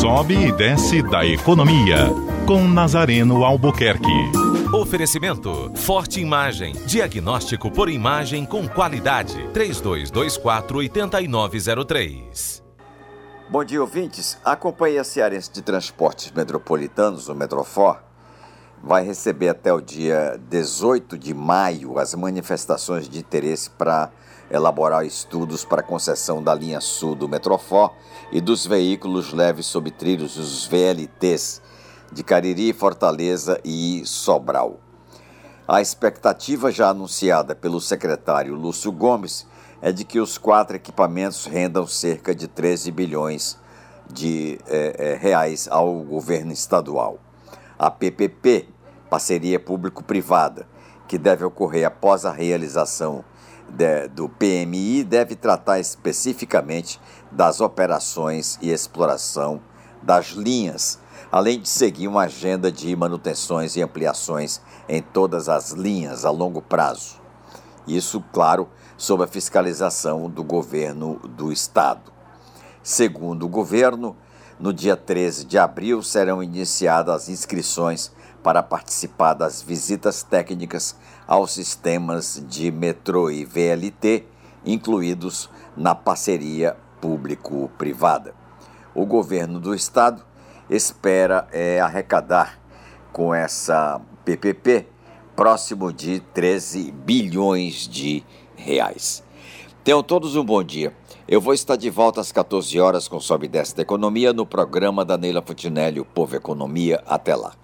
sobe e desce da economia. Com Nazareno Albuquerque. Oferecimento: Forte Imagem. Diagnóstico por imagem com qualidade. 3224-8903. Bom dia, ouvintes. A Companhia Cearense de Transportes Metropolitanos, o Metrofor, vai receber até o dia 18 de maio as manifestações de interesse para elaborar estudos para concessão da linha sul do Metrofor e dos veículos leves sob trilhos, os VLTs, de Cariri, Fortaleza e Sobral. A expectativa já anunciada pelo secretário Lúcio Gomes é de que os quatro equipamentos rendam cerca de 13 bilhões de é, é, reais ao governo estadual. A PPP, parceria público-privada, que deve ocorrer após a realização de, do PMI, deve tratar especificamente das operações e exploração das linhas, além de seguir uma agenda de manutenções e ampliações em todas as linhas a longo prazo. Isso, claro, sob a fiscalização do governo do Estado. Segundo o governo, no dia 13 de abril serão iniciadas as inscrições para participar das visitas técnicas aos sistemas de metrô e VLT, incluídos na parceria público-privada. O governo do estado espera é, arrecadar com essa PPP próximo de 13 bilhões de reais. Tenham todos um bom dia. Eu vou estar de volta às 14 horas com Sobe Desce da Economia no programa da Neila Futinelli, o Povo Economia. Até lá.